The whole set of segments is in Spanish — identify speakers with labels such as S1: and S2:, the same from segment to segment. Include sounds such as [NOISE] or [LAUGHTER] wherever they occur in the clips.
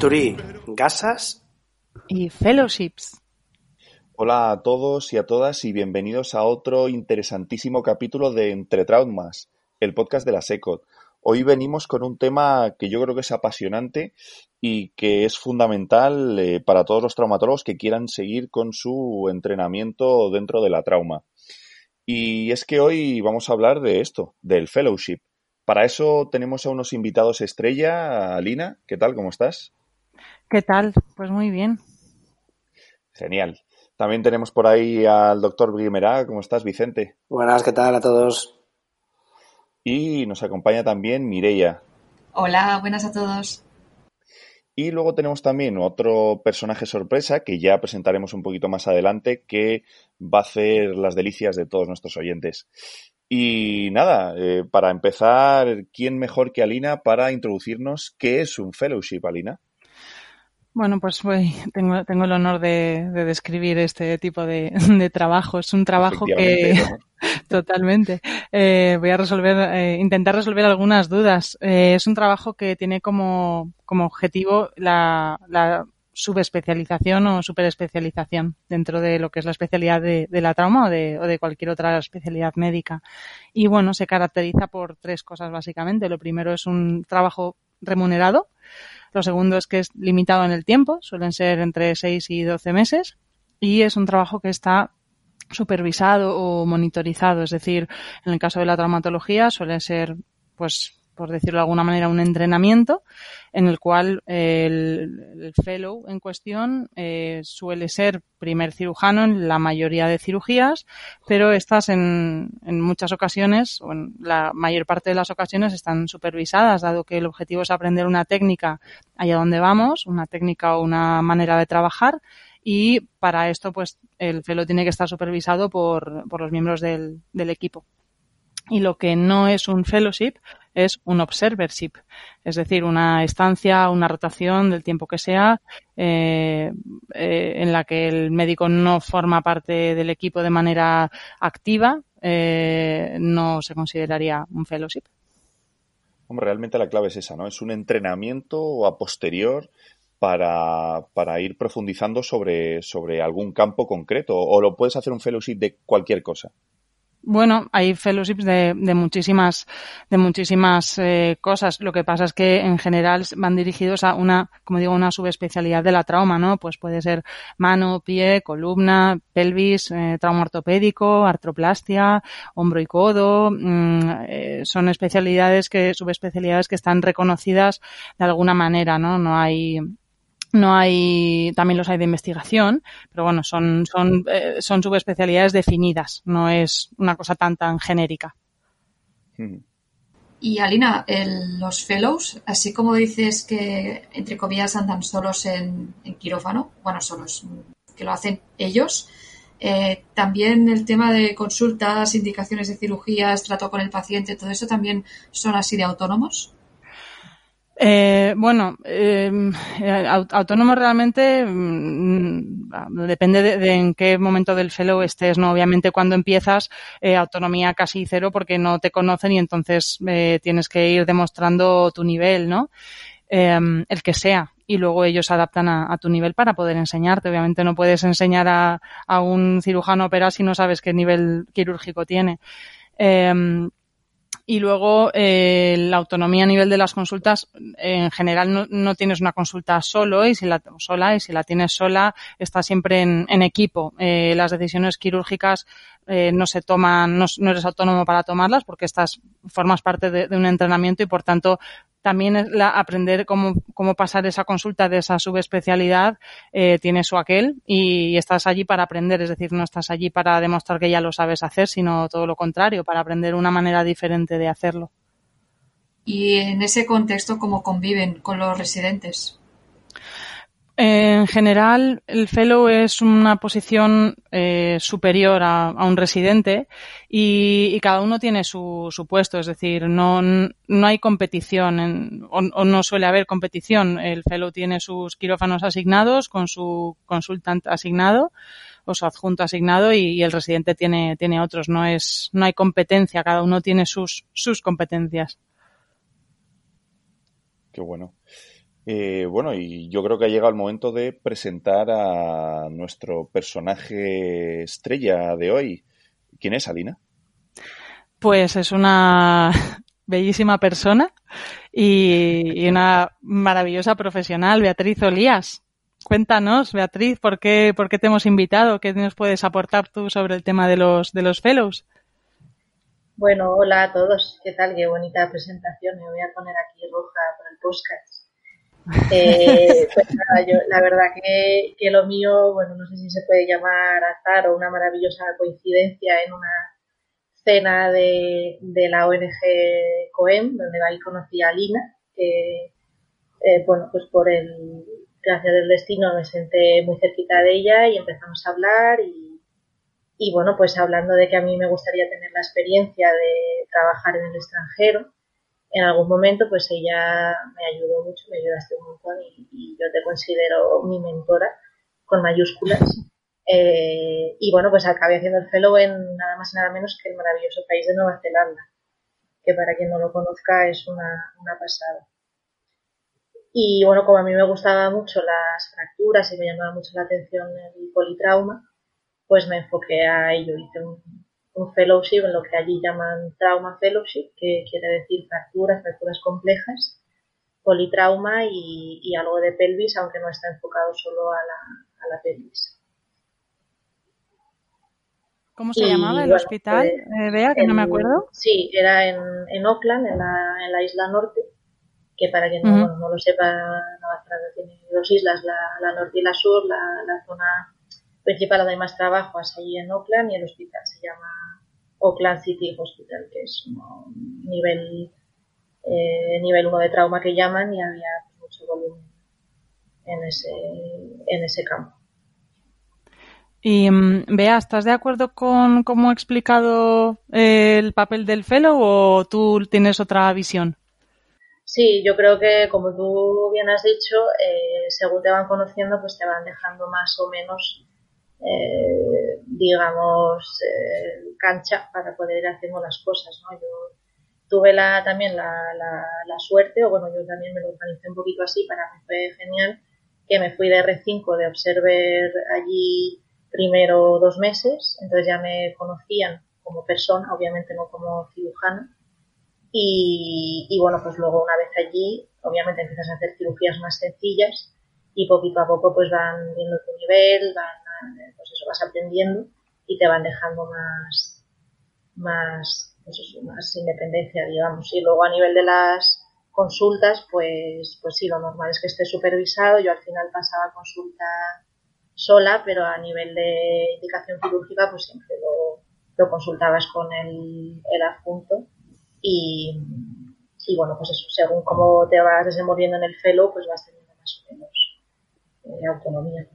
S1: Bisturí, gasas
S2: y fellowships.
S3: Hola a todos y a todas y bienvenidos a otro interesantísimo capítulo de Entre Traumas, el podcast de la SECOT. Hoy venimos con un tema que yo creo que es apasionante y que es fundamental eh, para todos los traumatólogos que quieran seguir con su entrenamiento dentro de la trauma. Y es que hoy vamos a hablar de esto, del fellowship. Para eso tenemos a unos invitados estrella. Alina, ¿qué tal? ¿Cómo estás?
S2: ¿Qué tal? Pues muy bien.
S3: Genial. También tenemos por ahí al doctor Guimerá. ¿Cómo estás, Vicente?
S1: Buenas, ¿qué tal a todos?
S3: Y nos acompaña también Mireia.
S4: Hola, buenas a todos.
S3: Y luego tenemos también otro personaje sorpresa que ya presentaremos un poquito más adelante que va a hacer las delicias de todos nuestros oyentes. Y nada, eh, para empezar, ¿quién mejor que Alina para introducirnos qué es un fellowship, Alina?
S2: Bueno, pues voy, tengo, tengo el honor de, describir este tipo [LAUGHS] de, trabajo. Es un trabajo que [LAUGHS] totalmente eh, voy a resolver, eh, intentar resolver algunas dudas. Eh, es un trabajo que tiene como, como objetivo la, la subespecialización o superespecialización dentro de lo que es la especialidad de, de la trauma o de, o de, cualquier otra especialidad médica. Y bueno, se caracteriza por tres cosas básicamente. Lo primero es un trabajo remunerado. Lo segundo es que es limitado en el tiempo, suelen ser entre 6 y 12 meses, y es un trabajo que está supervisado o monitorizado, es decir, en el caso de la traumatología suele ser pues por decirlo de alguna manera, un entrenamiento en el cual el, fellow en cuestión eh, suele ser primer cirujano en la mayoría de cirugías, pero estas en, muchas ocasiones, o en la mayor parte de las ocasiones, están supervisadas, dado que el objetivo es aprender una técnica allá donde vamos, una técnica o una manera de trabajar, y para esto, pues, el fellow tiene que estar supervisado por, por los miembros del equipo. Y lo que no es un fellowship es un observership, es decir, una estancia, una rotación del tiempo que sea, eh, eh, en la que el médico no forma parte del equipo de manera activa, eh, no se consideraría un fellowship.
S3: Hombre, realmente la clave es esa, ¿no? Es un entrenamiento a posterior para, para ir profundizando sobre, sobre algún campo concreto, o lo puedes hacer un fellowship de cualquier cosa.
S2: Bueno, hay fellowships de, de muchísimas, de muchísimas eh, cosas. Lo que pasa es que en general van dirigidos a una, como digo, una subespecialidad de la trauma, ¿no? Pues puede ser mano, pie, columna, pelvis, eh, trauma ortopédico, artroplastia, hombro y codo. Mm, eh, son especialidades que, subespecialidades que están reconocidas de alguna manera, ¿no? No hay, no hay, también los hay de investigación, pero bueno, son, son, eh, son subespecialidades definidas, no es una cosa tan, tan genérica.
S4: Y Alina, el, los fellows, así como dices que, entre comillas, andan solos en, en quirófano, bueno, solos, que lo hacen ellos, eh, también el tema de consultas, indicaciones de cirugías, trato con el paciente, todo eso también son así de autónomos.
S2: Eh, bueno, eh, autónomo realmente mm, depende de, en qué momento del fellow estés, ¿no? Obviamente cuando empiezas, eh, autonomía casi cero porque no te conocen y entonces eh, tienes que ir demostrando tu nivel, ¿no? Em, el que sea. Y luego ellos adaptan a, tu nivel para poder enseñarte. Obviamente no puedes enseñar a, a un cirujano operar si no sabes qué nivel quirúrgico tiene. Y luego eh, la autonomía a nivel de las consultas, en general no, no, tienes una consulta solo y si la sola y si la tienes sola está siempre en, en equipo. Eh, las decisiones quirúrgicas eh, no se toman, no, no, eres autónomo para tomarlas porque estás formas parte de, de un entrenamiento y por tanto también es la, aprender cómo, cómo, pasar esa consulta de esa subespecialidad eh, tiene su aquel y, y, estás allí para aprender, es decir, no estás allí para demostrar que ya lo sabes hacer, sino todo lo contrario, para aprender una manera diferente de hacerlo.
S4: Y en ese contexto, ¿cómo conviven con los residentes?
S2: En general, el fellow es una posición eh, superior a, un residente y, cada uno tiene su, puesto, es decir, no, no hay competición o, no suele haber competición. El fellow tiene sus quirófanos asignados con su consultant asignado o su adjunto asignado y, el residente tiene, tiene otros. No es, no hay competencia, cada uno tiene sus, sus competencias.
S3: Qué bueno. Eh, bueno, y yo creo que ha llegado el momento de presentar a nuestro personaje estrella de hoy. ¿Quién es Alina?
S2: Pues es una [LAUGHS] bellísima persona y, una maravillosa profesional, Beatriz Olías. Cuéntanos, Beatriz, ¿por qué, ¿por qué te hemos invitado? ¿Qué nos puedes aportar tú sobre el tema de los, de los fellows?
S5: Bueno, hola a todos. ¿Qué tal? Qué bonita presentación. Me voy a poner aquí roja para el podcast. Eh, pues nada, yo, la verdad que, lo mío, bueno, no sé si se puede llamar azar o una maravillosa coincidencia en una cena de, de la ONG COEM, donde ahí conocí a Lina, que, eh, bueno, pues por el, gracias del destino me senté muy cerquita de ella y empezamos a hablar y, y bueno, pues hablando de que a mí me gustaría tener la experiencia de trabajar en el extranjero, en algún momento pues ella me ayudó mucho, me ayudaste un montón y, yo te considero mi mentora con mayúsculas. Eh, y bueno, pues acabé haciendo el fellow en nada más y nada menos que el maravilloso país de Nueva Zelanda, que para quien no lo conozca es una, una pasada. Y bueno, como a mí me gustaban mucho las fracturas y me llamaba mucho la atención el politrauma, pues me enfoqué a ello. Hice un, un fellowship en lo que allí llaman trauma fellowship, que quiere decir fracturas, fracturas complejas, politrauma y, algo de pelvis, aunque no está enfocado solo a la, a pelvis.
S2: ¿Cómo se llamaba el hospital? Pues, eh, que no me acuerdo.
S5: Sí, era en, en Auckland, en la, en la isla norte, que para quien no, no, lo sepa, Nueva Zelanda tiene dos islas, la, la norte y la sur, la, la zona principal donde hay más trabajo es allí en Oakland y el hospital se llama Oakland City Hospital, que es un nivel eh, nivel 1 de trauma que llaman y había mucho volumen en ese, en ese campo.
S2: Y mm, Bea, ¿estás de acuerdo con cómo ha explicado eh, el papel del fellow o tú tienes otra visión?
S5: Sí, yo creo que como tú bien has dicho, eh, según te van conociendo, pues te van dejando más o menos eh, digamos, eh, cancha para poder ir haciendo las cosas, ¿no? Yo tuve la, también la, la, suerte, o bueno, yo también me lo organicé un poquito así, para mí fue genial, que me fui de R5 de Observer allí primero dos meses, entonces ya me conocían como persona, obviamente no como cirujana, y, y bueno, pues luego una vez allí, obviamente empiezas a hacer cirugías más sencillas y poquito a poco pues van viendo tu nivel, van pues eso vas aprendiendo y te van dejando más, más, pues más independencia, digamos. Y luego a nivel de las consultas, pues, pues sí, lo normal es que esté supervisado. Yo al final pasaba consulta sola, pero a nivel de indicación quirúrgica, pues siempre lo, lo consultabas con el, el adjunto. Y, y bueno, pues eso, según cómo te vas desenvolviendo en el fellow, pues vas teniendo más o menos eh, autonomía.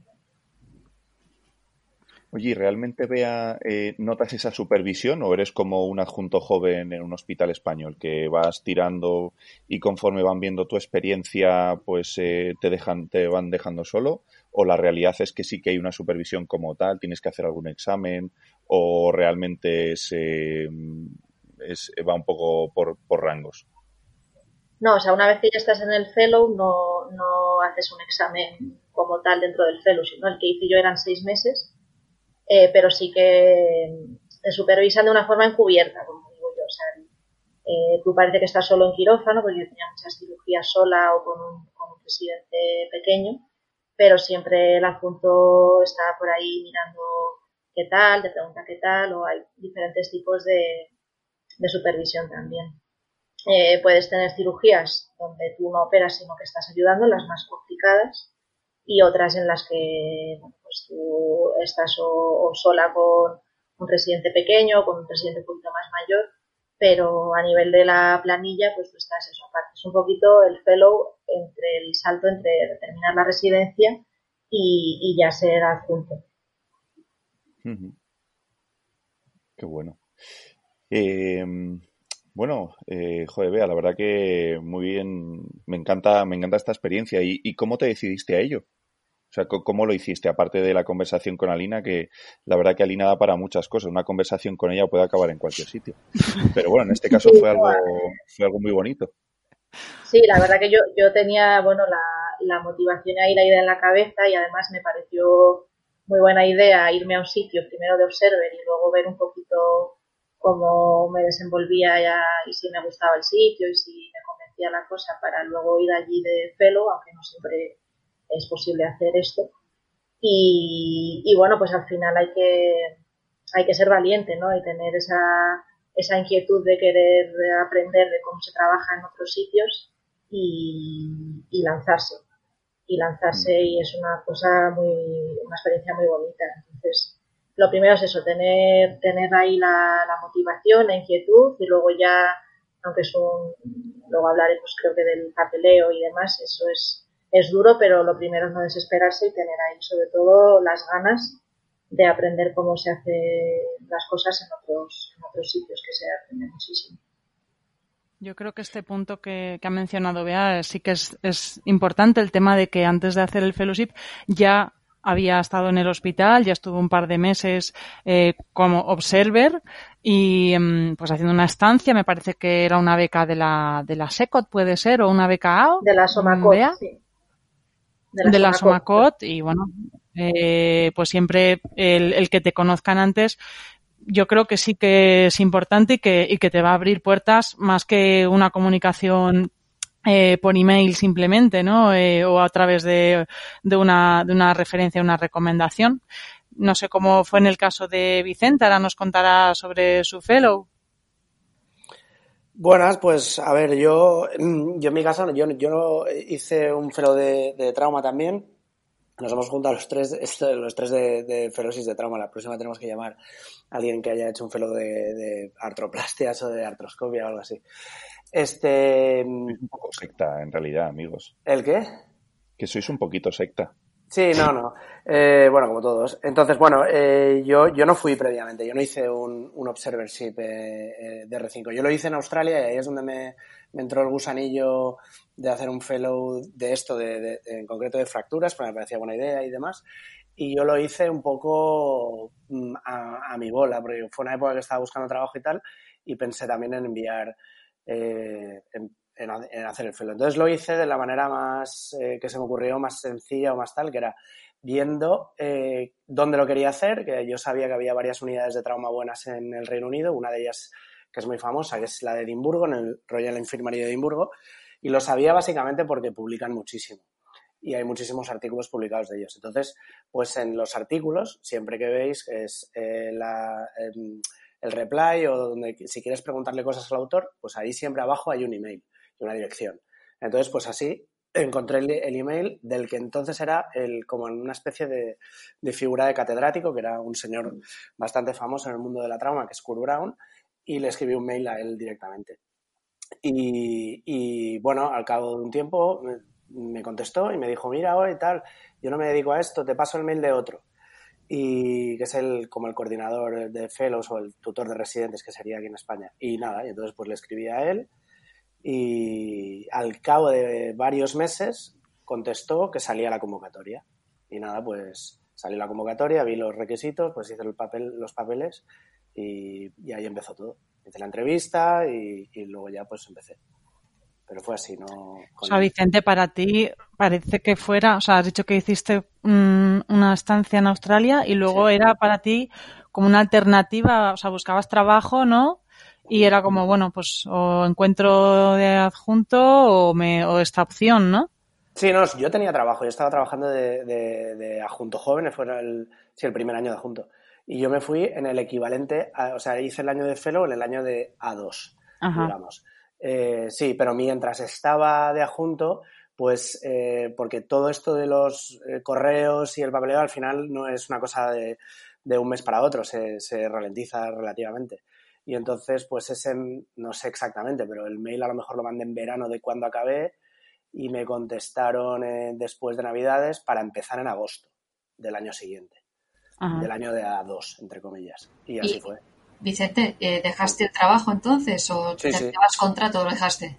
S3: Oye, ¿y realmente vea, eh, notas esa supervisión o eres como un adjunto joven en un hospital español que vas tirando y conforme van viendo tu experiencia, pues eh, te dejan, te van dejando solo? ¿O la realidad es que sí que hay una supervisión como tal, tienes que hacer algún examen o realmente eh, es, va un poco por, por, rangos?
S5: No, o sea, una vez que ya estás en el fellow no, no haces un examen como tal dentro del fellow, sino el que hice yo eran seis meses eh, pero sí que te supervisan de una forma encubierta, como digo yo. O sea, eh, tú parece que estás solo en quirófano, porque yo tenía muchas cirugías sola o con un, con presidente pequeño, pero siempre el adjunto está por ahí mirando qué tal, te pregunta qué tal, o hay diferentes tipos de, de supervisión también. Eh, puedes tener cirugías donde tú no operas, sino que estás ayudando, las más complicadas, y otras en las que pues tú estás o, sola con un residente pequeño, con un residente un poquito más mayor, pero a nivel de la planilla, pues tú estás eso aparte. Es un poquito el fellow entre el salto entre terminar la residencia y, ya ser adjunto.
S3: Qué bueno. Eh, bueno, eh, joder, Bea, la verdad que muy bien, me encanta, me encanta esta experiencia. ¿Y, cómo te decidiste a ello? Sea, ¿cómo lo hiciste? Aparte de la conversación con Alina, que la verdad que Alina da para muchas cosas. Una conversación con ella puede acabar en cualquier sitio. Pero bueno, en este caso fue algo, fue algo muy bonito.
S5: Sí, la verdad que yo, yo tenía, bueno, la, la motivación ahí, la idea en la cabeza y además me pareció muy buena idea irme a un sitio primero de observer y luego ver un poquito cómo me desenvolvía ya y si me gustaba el sitio y si me convencía la cosa para luego ir allí de pelo, aunque no siempre es posible hacer esto. Y, y bueno, pues al final hay que, hay que ser valiente, ¿no? Y tener esa, esa inquietud de querer aprender de cómo se trabaja en otros sitios y, lanzarse y lanzarse y es una cosa muy, una experiencia muy bonita. Entonces, lo primero es eso, tener, tener ahí la, motivación, la inquietud y luego ya, aunque es un, luego hablaremos creo que del papeleo y demás, eso es, es duro, pero lo primero es no desesperarse y tener ahí sobre todo las ganas de aprender cómo se hacen las cosas en otros, en otros sitios, que se aprende muchísimo.
S2: Yo creo que este punto que, ha mencionado Bea sí que es, importante, el tema de que antes de hacer el fellowship ya había estado en el hospital, ya estuvo un par de meses eh, como observer y em, pues haciendo una estancia, me parece que era una beca de la, de la SECOT, puede ser, o una beca AO.
S5: De la Somacot, sí.
S2: De la, Somacot, y bueno, eh, pues siempre el, el que te conozcan antes yo creo que sí que es importante y que, y que te va a abrir puertas más que una comunicación eh, por email simplemente, ¿no? Eh, o a través de, de, una, de una referencia, una recomendación. No sé cómo fue en el caso de Vicente, ahora nos contará sobre su fellow.
S1: Buenas, pues a ver, yo, yo en mi caso, yo, yo hice un fellow de, de trauma también, nos hemos juntado los tres, [LAUGHS] los tres de, de ferosis de trauma. La próxima tenemos que llamar a alguien que haya hecho un felo de, de artroplastias o de artroscopia o algo así. Este.
S3: un poco secta, en realidad, amigos.
S1: ¿El qué?
S3: Que sois un poquito secta.
S1: Sí, no, no. Eh, bueno, como todos. Entonces, bueno, eh, yo, yo no fui previamente, yo no hice un, un observership eh, de R5. Yo lo hice en Australia y ahí es donde me, entró el gusanillo de hacer un fellow de esto, de, en concreto de fracturas, porque me parecía buena idea y demás. Y yo lo hice un poco mm, a, mi bola, porque fue una época que estaba buscando trabajo y tal, y pensé también en enviar, en, hacer el fellow. Entonces lo hice de la manera más eh, que se me ocurrió, más sencilla o más tal, que era viendo eh, dónde lo quería hacer, que yo sabía que había varias unidades de trauma buenas en el Reino Unido, una de ellas que es muy famosa, que es la de Edimburgo, en el Royal Infirmary de Edimburgo, y lo sabía básicamente porque publican muchísimo y hay muchísimos artículos publicados de ellos. Entonces, pues en los artículos, siempre que veis, es eh, em, el reply o donde si quieres preguntarle cosas al autor, pues ahí siempre abajo hay un email y una dirección. Entonces, pues así encontré el, email del que entonces era el, como una especie de, de, figura de catedrático, que era un señor bastante famoso en el mundo de la trauma, que es Kurt Brown, y le escribí un mail a él directamente. Y, bueno, al cabo de un tiempo me contestó y me dijo, mira, ahora y tal, yo no me dedico a esto, te paso el mail de otro. Y que es el, como el coordinador de fellows o el tutor de residentes que sería aquí en España. Y nada, y entonces pues le escribí a él y al cabo de varios meses contestó que salía la convocatoria. Y nada, pues salió la convocatoria, vi los requisitos, pues hice el papel, los papeles y, ahí empezó todo. Hice la entrevista y, luego ya pues empecé. Pero fue así, ¿no?
S2: O sea, Vicente, para ti parece que fuera, o sea, has dicho que hiciste una estancia en Australia y luego era para ti como una alternativa, o sea, buscabas trabajo, ¿no? Y era como, bueno, pues o encuentro de adjunto o, me, o esta opción, ¿no?
S1: Sí, no, yo tenía trabajo, yo estaba trabajando de, de, adjunto joven, fue el, sí, el primer año de adjunto. Y yo me fui en el equivalente, o sea, hice el año de fellow en el año de A2, digamos. Eh, sí, pero mientras estaba de adjunto, pues eh, porque todo esto de los eh, correos y el papeleo al final no es una cosa de, de un mes para otro, se, se, ralentiza relativamente. Y entonces, pues ese, no sé exactamente, pero el mail a lo mejor lo mandé en verano de cuando acabé y me contestaron eh, después de Navidades para empezar en agosto del año siguiente, del año de A2, entre comillas. Y así fue.
S4: Vicente, eh, ¿dejaste el trabajo entonces o sí, contrato o lo dejaste?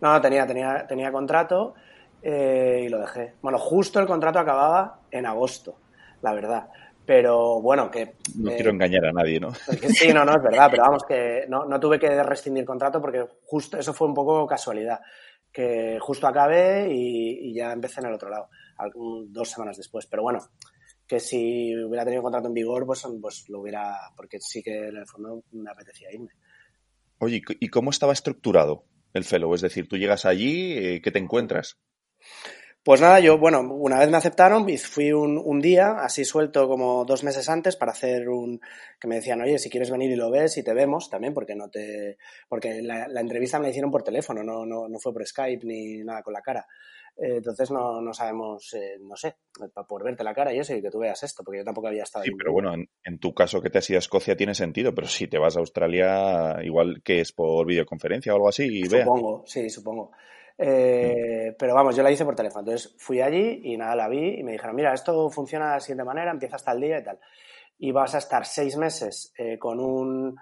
S1: No, tenía, tenía, tenía contrato eh, y lo dejé. Bueno, justo el contrato acababa en agosto, la verdad. Pero bueno, que...
S3: No quiero engañar a nadie, ¿no?
S1: Sí, no, no, es verdad, pero vamos, que no, no tuve que rescindir contrato porque justo eso fue un poco casualidad que justo acabé y, ya empecé en el otro lado, dos semanas después. Pero bueno, que si hubiera tenido contrato en vigor, pues, pues lo hubiera, porque sí que en el fondo me apetecía irme.
S3: Oye, ¿y cómo estaba estructurado el fellow? Es decir, tú llegas allí, eh, ¿qué te encuentras?
S1: Pues nada, yo, bueno, una vez me aceptaron, fui un, un, día, así suelto como dos meses antes, para hacer un, que me decían, oye, si quieres venir y lo ves y te vemos también, porque no te, porque la, entrevista me la hicieron por teléfono, no, no, no fue por Skype ni nada con la cara. Eh, entonces no, no sabemos, eh, no sé, por verte la cara y eso y que tú veas esto, porque yo tampoco había estado
S3: Sí, pero bueno, en, en, tu caso que te has ido a Escocia tiene sentido, pero si te vas a Australia, igual que es por videoconferencia o algo así, y
S1: Supongo, sí, supongo. Eh, pero vamos, yo la hice por teléfono. Entonces fui allí y nada, la vi y me dijeron, mira, esto funciona de la siguiente manera, empieza hasta el día y tal. Y vas a estar seis meses eh, con un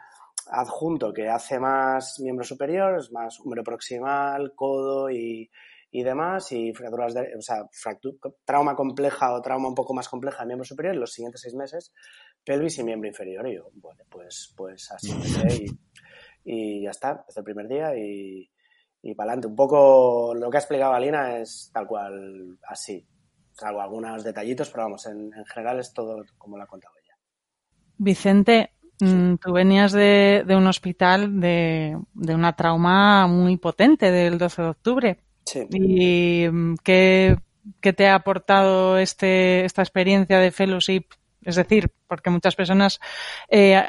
S1: adjunto que hace más miembros superiores, más número proximal, codo y, y demás, y fracturas de, o sea, trauma compleja o trauma un poco más compleja de miembro superior, los siguientes seis meses, pelvis y miembro inferior. Y yo, bueno, pues, pues así y, y ya está, empecé el primer día y, y para adelante. Un poco lo que ha explicado Alina es tal cual así, salvo algunos detallitos, pero vamos, en, general es todo como lo ha contado ella.
S2: Vicente, mm, tú venías de, un hospital de, una trauma muy potente del 12 de octubre.
S1: Sí.
S2: ¿Y mm, qué, qué te ha aportado este, esta experiencia de fellowship es decir, porque muchas personas eh,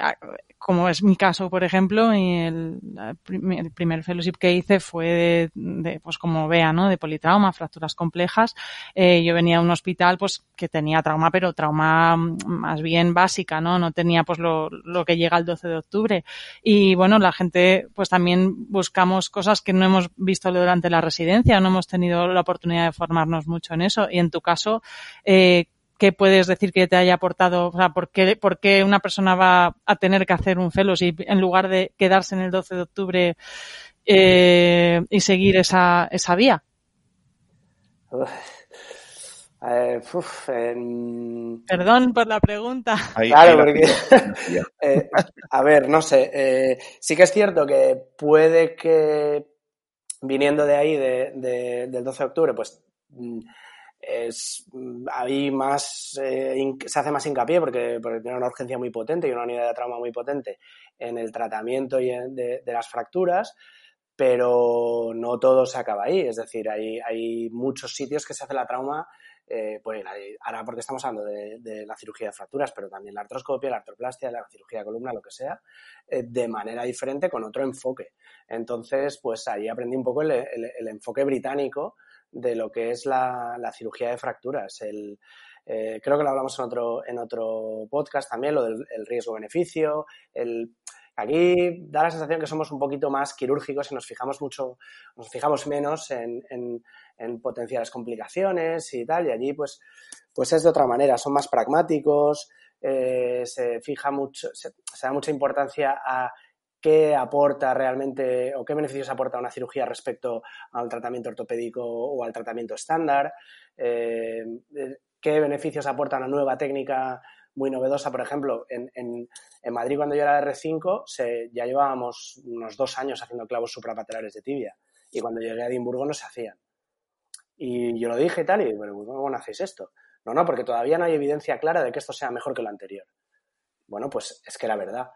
S2: como es mi caso, por ejemplo, el, el primer fellowship que hice fue de, pues como vea, ¿no? De politrauma, fracturas complejas. Eh, yo venía a un hospital, pues, que tenía trauma, pero trauma más bien básica, ¿no? No tenía, pues, lo, lo que llega el 12 de octubre. Y bueno, la gente, pues también buscamos cosas que no hemos visto durante la residencia, no hemos tenido la oportunidad de formarnos mucho en eso. Y en tu caso, eh, ¿qué puedes decir que te haya aportado? O sea, ¿por qué, ¿por qué, una persona va a tener que hacer un fellowship en lugar de quedarse en el 12 de octubre eh, y seguir esa, esa vía?
S1: Eh,
S2: Perdón por la pregunta.
S1: claro, porque, [LAUGHS] eh, a ver, no sé, eh, sí que es cierto que puede que viniendo de ahí, de, de, del 12 de octubre, pues mm, es más eh, se hace más hincapié porque, porque, tiene una urgencia muy potente y una unidad de trauma muy potente en el tratamiento de, las fracturas, pero no todo se acaba ahí. Es decir, hay, hay muchos sitios que se hace la trauma, eh, pues ahora porque estamos hablando de, la cirugía de fracturas, pero también la artroscopia, la artroplastia, la cirugía de columna, lo que sea, eh, de manera diferente con otro enfoque. Entonces, pues ahí aprendí un poco el, el enfoque británico de lo que es la, cirugía de fracturas. El, eh, creo que lo hablamos en otro, en otro podcast también, lo del riesgo-beneficio. aquí da la sensación que somos un poquito más quirúrgicos y nos fijamos mucho, nos fijamos menos en, en, potenciales complicaciones y tal, y allí pues, pues es de otra manera, son más pragmáticos, eh, se fija mucho, se, da mucha importancia a qué aporta realmente o qué beneficios aporta una cirugía respecto al tratamiento ortopédico o al tratamiento estándar, eh, eh, qué beneficios aporta una nueva técnica muy novedosa. Por ejemplo, en, en, Madrid cuando yo era de R5 se, ya llevábamos unos dos años haciendo clavos suprapatelares de tibia y cuando llegué a Edimburgo no se hacían. Y yo lo dije y tal, y bueno, ¿cómo no hacéis esto? No, no, porque todavía no hay evidencia clara de que esto sea mejor que lo anterior. Bueno, pues es que era verdad.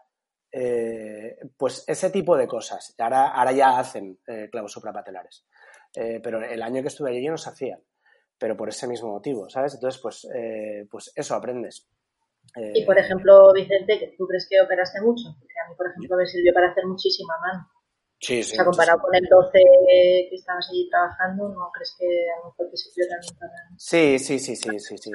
S1: Eh, pues ese tipo de cosas. Ahora, ahora ya hacen eh, clavos suprapatelares. Eh, pero el año que estuve allí no se hacían. Pero por ese mismo motivo, ¿sabes? Entonces, pues, pues eso aprendes.
S5: y por ejemplo, Vicente, ¿tú crees que operaste mucho? Porque a mí, por ejemplo, me sirvió para hacer muchísima mano.
S1: Sí,
S5: sí. O sea, comparado con el 12 que estabas allí trabajando, ¿no crees que a lo mejor te sirvió también para...?
S1: Sí, sí, sí, sí, sí. Sí,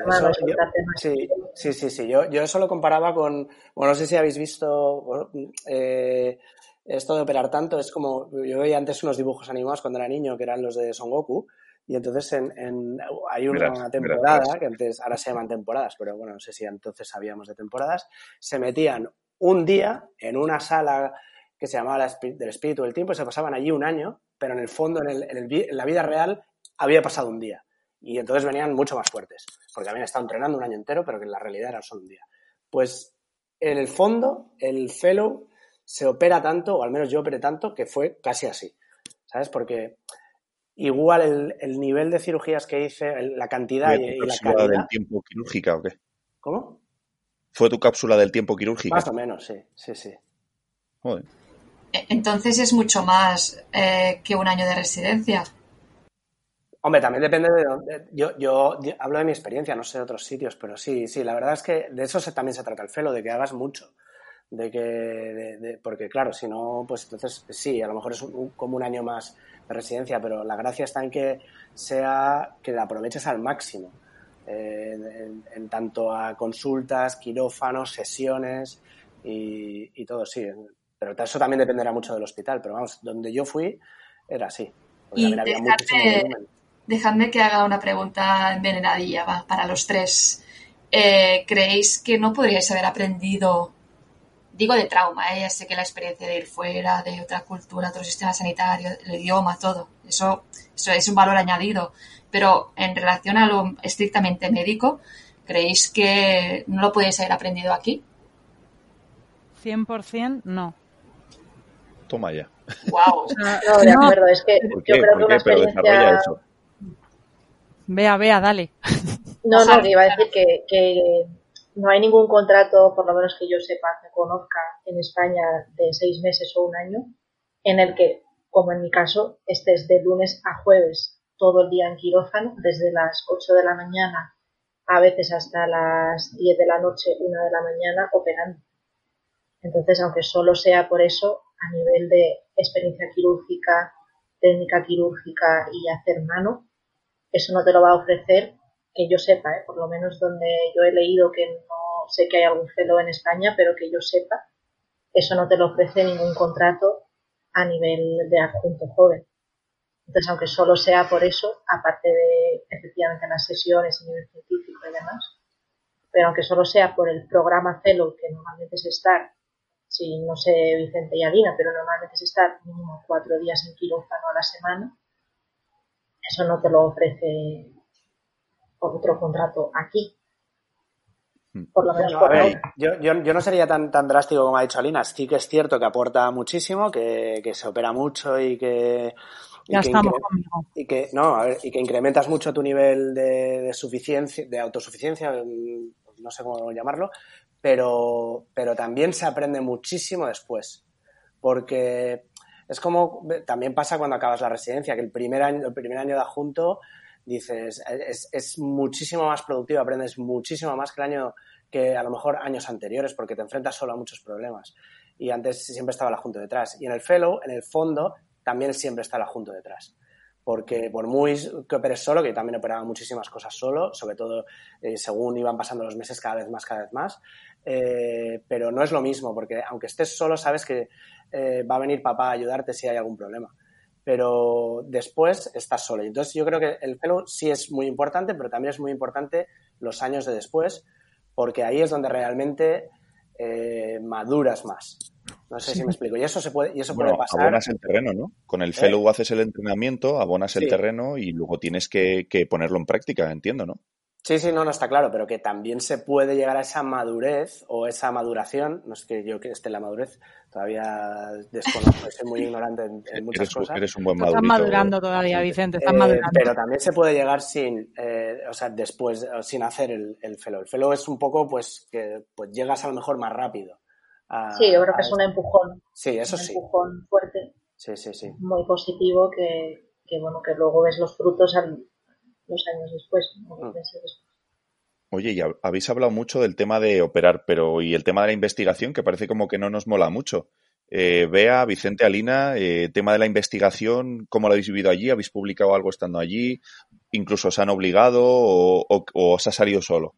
S1: sí, sí, sí, sí, Yo, yo eso lo comparaba con... Bueno, no sé si habéis visto... Eh, esto de operar tanto es como... Yo veía antes unos dibujos animados cuando era niño que eran los de Son Goku Y entonces en, hay una temporada, que antes, ahora se llaman temporadas, pero bueno, no sé si entonces sabíamos de temporadas, se metían un día en una sala que se llamaba del espíritu del tiempo y se pasaban allí un año, pero en el fondo, en, en la vida real, había pasado un día. Y entonces venían mucho más fuertes, porque habían estado entrenando un año entero, pero que en la realidad era solo un día. Pues en el fondo, el fellow se opera tanto, o al menos yo operé tanto, que fue casi así. ¿Sabes? Porque igual el, nivel de cirugías que hice, la cantidad y, la calidad...
S3: del tiempo quirúrgica o qué?
S1: ¿Cómo?
S3: ¿Fue tu cápsula del tiempo quirúrgica?
S1: Más o menos, sí, sí, sí.
S4: Joder. Entonces es mucho más eh, que un año de residencia.
S1: Hombre, también depende de dónde. Yo, yo, hablo de mi experiencia, no sé de otros sitios, pero sí, sí, la verdad es que de eso también se trata el felo, de que hagas mucho. De que, porque claro, si no, pues entonces sí, a lo mejor es como un año más de residencia, pero la gracia está en que sea, que la aproveches al máximo. Eh, en, tanto a consultas, quirófanos, sesiones y, todo, sí. Pero eso también dependerá mucho del hospital, pero vamos, donde yo fui era así.
S4: Y dejadme, que haga una pregunta envenenadilla para los tres. Eh, ¿Creéis que no podríais haber aprendido, digo de trauma, eh, ya sé que la experiencia de ir fuera, de otra cultura, otro sistema sanitario, el idioma, todo, eso, eso es un valor añadido, pero en relación a lo estrictamente médico, ¿creéis que no lo podéis haber aprendido aquí?
S2: 100% no.
S3: Toma ya.
S4: Wow. [LAUGHS]
S5: No, de acuerdo, es que yo creo que una experiencia...
S2: Vea, vea, dale. [LAUGHS]
S5: No, no, iba a decir que, que no hay ningún contrato, por lo menos que yo sepa, que conozca en España de seis meses o un año, en el que, como en mi caso, estés de lunes a jueves todo el día en quirófano, desde las 8 de la mañana a veces hasta las 10 de la noche, 1 de la mañana, operando. Entonces, aunque solo sea por eso, a nivel de experiencia quirúrgica, técnica quirúrgica y hacer mano, eso no te lo va a ofrecer que yo sepa, ¿eh? por lo menos donde yo he leído que no sé que hay algún celo en España, pero que yo sepa, eso no te lo ofrece ningún contrato a nivel de adjunto joven. Entonces, aunque solo sea por eso, aparte de efectivamente las sesiones a nivel científico y demás, pero aunque solo sea por el programa Fellow, que normalmente es estar, si no sé Vicente y Alina, pero normalmente es estar mínimo cuatro días en quirófano a la semana, eso no te lo ofrece otro contrato aquí.
S1: Hmm. Por lo menos yo, yo, yo, no sería tan, tan drástico como ha dicho Alina. Sí que es cierto que aporta muchísimo, que, que se opera mucho y que,
S2: ya estamos
S1: Y que, no, y que incrementas mucho tu nivel de, suficiencia, de autosuficiencia, mm, no sé cómo llamarlo, pero, pero también se aprende muchísimo después. Porque es como, también pasa cuando acabas la residencia, que el primer año, el primer año de adjunto dices, es, es muchísimo más productivo, aprendes muchísimo más que el año, que a lo mejor años anteriores, porque te enfrentas solo a muchos problemas. Y antes siempre estaba el adjunto detrás. Y en el fellow, en el fondo, también siempre está el adjunto detrás. Porque por muy que operes solo, que yo también operaba muchísimas cosas solo, sobre todo eh, según iban pasando los meses cada vez más, cada vez más, eh, pero no es lo mismo, porque aunque estés solo, sabes que eh, va a venir papá a ayudarte si hay algún problema. Pero después estás solo. Y entonces yo creo que el fellow sí es muy importante, pero también es muy importante los años de después, porque ahí es donde realmente maduras más. No sé si me explico. Y eso se puede, y eso puede pasar.
S3: Abonas el terreno, ¿no? Con el ¿Eh? fellow haces el entrenamiento, abonas el terreno y luego tienes que, ponerlo en práctica, entiendo, ¿no?
S1: Sí, sí, no, no está claro, pero que también se puede llegar a esa madurez o esa maduración. No es que yo que esté en la madurez, todavía desconozco, soy muy ignorante en, muchas cosas.
S3: Eres un buen
S2: Estás madurando todavía, Vicente, estás eh, madurando.
S1: Pero también se puede llegar sin, eh, o sea, después, sin hacer el, el fellow. El fellow es un poco, pues, que pues llegas a lo mejor más rápido
S5: sí, yo creo que es un empujón.
S1: Sí, eso
S5: un
S1: sí.
S5: empujón fuerte.
S1: Sí, sí, sí.
S5: Muy positivo que, bueno, que luego ves los frutos al, los años después, mm.
S3: Oye, y habéis hablado mucho del tema de operar, pero ¿y el tema de la investigación? Que parece como que no nos mola mucho. Eh, Bea, Vicente, Alina, eh, tema de la investigación, ¿cómo lo habéis vivido allí? ¿Habéis publicado algo estando allí? ¿Incluso os han obligado o os ha salido solo?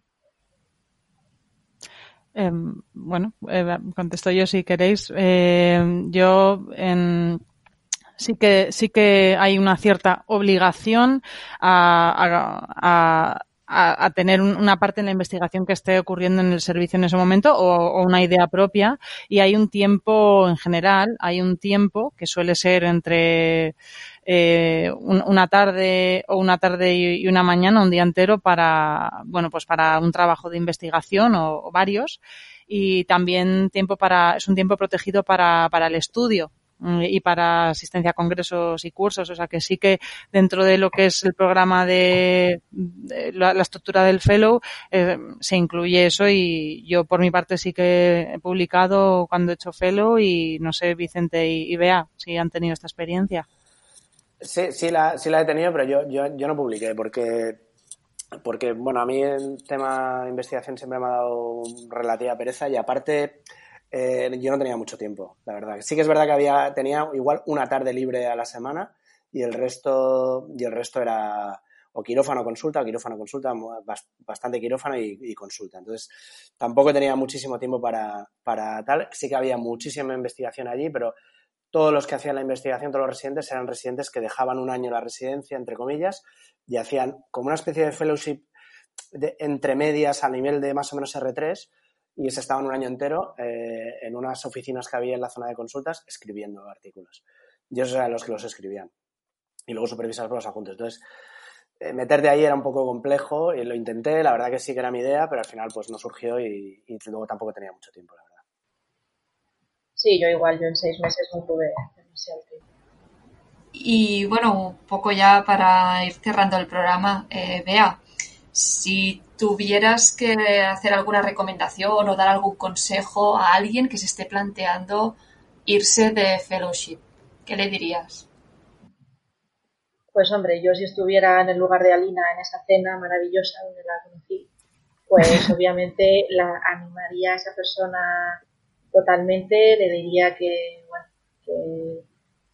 S2: Em, bueno, eh, contesto yo si queréis. Eh, yo en, sí que sí que hay una cierta obligación a, a, tener una parte en la investigación que esté ocurriendo en el servicio en ese momento o, una idea propia. Y hay un tiempo en general hay un tiempo que suele ser entre eh, una tarde o una tarde y, una mañana un día entero para bueno pues para un trabajo de investigación o varios. Y también tiempo para es un tiempo protegido para, para el estudio y para asistencia a congresos y cursos. O sea que sí que dentro de lo que es el programa de, la, estructura del fellow eh, se incluye eso y yo por mi parte sí que he publicado cuando he hecho fellow y no sé Vicente y, y Bea si han tenido esta experiencia.
S1: Sí, sí la, sí la he tenido, pero yo, yo, yo no publiqué porque porque bueno, a mí el tema de investigación siempre me ha dado relativa pereza y aparte eh, yo no tenía mucho tiempo, la verdad. Sí que es verdad que había, tenía igual una tarde libre a la semana y el resto, y el resto era o quirófano consulta, o quirófano consulta, bastante quirófano y, consulta. Entonces, tampoco tenía muchísimo tiempo para, para tal. Sí que había muchísima investigación allí, pero todos los que hacían la investigación, todos los residentes, eran residentes que dejaban un año la residencia, entre comillas, y hacían como una especie de fellowship entre medias a nivel de más o menos R3, y se estaban un año entero eh, en unas oficinas que había en la zona de consultas escribiendo artículos. Y esos eran los que los escribían. Y luego supervisar por los adjuntos. Entonces, eh, meterte ahí era un poco complejo y lo intenté, la verdad que sí que era mi idea, pero al final pues no surgió y, luego tampoco tenía mucho tiempo, la verdad.
S5: Sí, yo igual, yo en seis meses no tuve demasiado tiempo.
S4: Y bueno, un poco ya para ir cerrando el programa, eh, Bea, si tuvieras que hacer alguna recomendación o dar algún consejo a alguien que se esté planteando irse de fellowship, ¿qué le dirías?
S5: Pues hombre, yo si estuviera en el lugar de Alina en esa cena maravillosa donde la conocí, pues [LAUGHS] obviamente la animaría a esa persona totalmente, le diría que, bueno, que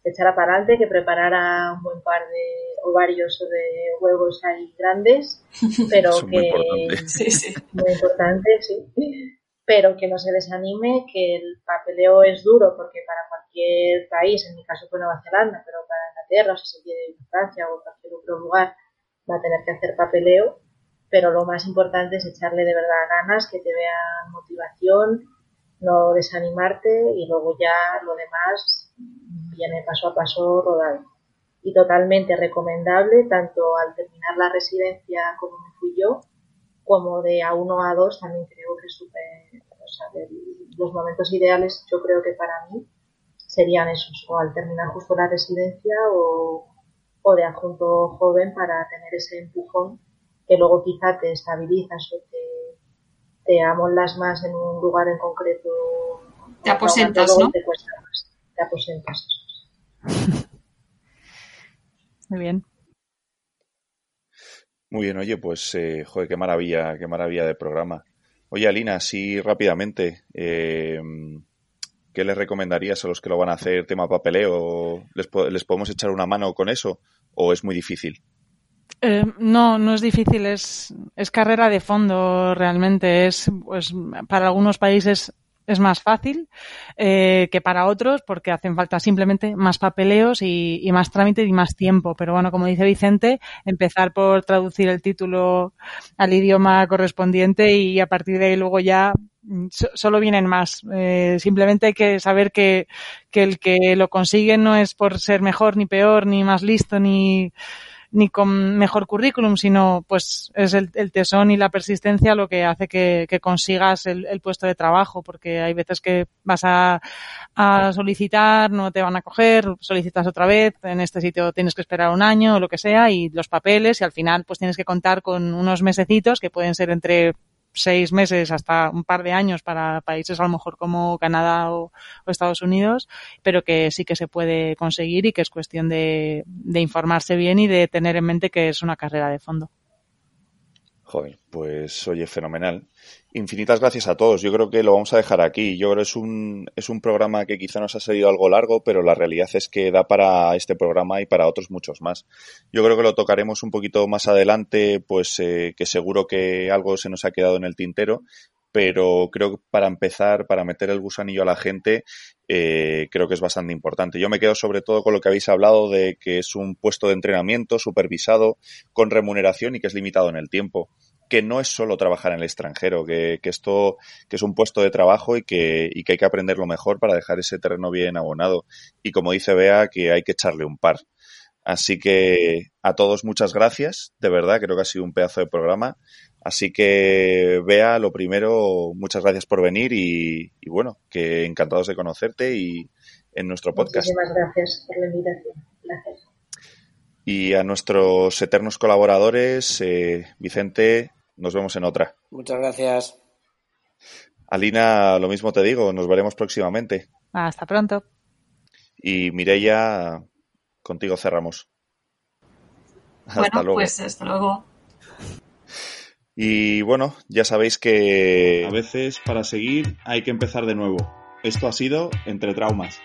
S5: echara para adelante, que preparara un buen par de ovarios o de huevos ahí grandes, [LAUGHS] pero que [LAUGHS] muy importante. sí, pero que no se desanime, que el papeleo es duro porque para cualquier país, en mi caso fue Nueva Zelanda, pero para Inglaterra, o si se quiere ir a Francia o cualquier otro lugar, va a tener que hacer papeleo, pero lo más importante es echarle de verdad ganas, que te vean motivación, no desanimarte y luego ya lo demás viene paso a paso rodado y totalmente recomendable tanto al terminar la residencia como me fui yo, como de A1 a A2 también creo que súper, o sea, los momentos ideales yo creo que para mí serían esos, o al terminar justo la residencia o, o de adjunto joven para tener ese empujón que luego quizá te estabilizas o te, te amoldas más en un lugar en concreto.
S4: Te aposentas, ¿no?
S5: Te cuesta más, te aposentas. [LAUGHS]
S2: Muy bien.
S3: Muy bien, oye, pues, eh, joder, qué maravilla, qué maravilla de programa. Oye, Alina, así rápidamente, eh, ¿qué les recomendarías a los que lo van a hacer tema papeleo? ¿Les, ¿Les, podemos echar una mano con eso o es muy difícil?
S2: Eh, no, no es difícil, es, es carrera de fondo realmente. Es, pues, para algunos países es más fácil eh, que para otros porque hacen falta simplemente más papeleos y, más trámite y más tiempo. Pero bueno, como dice Vicente, empezar por traducir el título al idioma correspondiente y a partir de ahí luego ya mm, solo vienen más. Eh, simplemente hay que saber que, que el que lo consigue no es por ser mejor ni peor, ni más listo, ni ni con mejor currículum, sino pues es el, tesón y la persistencia lo que hace que, consigas el, puesto de trabajo, porque hay veces que vas a, solicitar, no te van a coger, solicitas otra vez, en este sitio tienes que esperar un año o lo que sea, y los papeles, y al final pues tienes que contar con unos mesecitos que pueden ser entre seis meses hasta un par de años para países a lo mejor como Canadá o, Estados Unidos, pero que sí que se puede conseguir y que es cuestión de, de informarse bien y de tener en mente que es una carrera de fondo.
S3: Joder, pues oye, fenomenal. Infinitas gracias a todos. Yo creo que lo vamos a dejar aquí. Yo creo que es un, es un programa que quizá nos ha salido algo largo, pero la realidad es que da para este programa y para otros muchos más. Yo creo que lo tocaremos un poquito más adelante, pues eh, que seguro que algo se nos ha quedado en el tintero, pero creo que para empezar, para meter el gusanillo a la gente, eh, creo que es bastante importante. Yo me quedo sobre todo con lo que habéis hablado de que es un puesto de entrenamiento supervisado, con remuneración y que es limitado en el tiempo que no es solo trabajar en el extranjero, que, esto que es un puesto de trabajo y que, y que hay que aprenderlo mejor para dejar ese terreno bien abonado. Y como dice Bea, que hay que echarle un par. Así que a todos muchas gracias, de verdad, creo que ha sido un pedazo de programa. Así que Bea, lo primero, muchas gracias por venir y, bueno, que encantados de conocerte y en nuestro podcast.
S5: Muchísimas gracias por la invitación. Gracias.
S3: Y a nuestros eternos colaboradores, eh, Vicente, nos vemos en otra.
S1: Muchas gracias.
S3: Alina, lo mismo te digo, nos veremos próximamente.
S2: Hasta pronto.
S3: Y Mireia, contigo cerramos.
S4: Hasta luego. pues hasta luego.
S3: Y bueno, ya sabéis que a veces para seguir hay que empezar de nuevo. Esto ha sido Entre Traumas.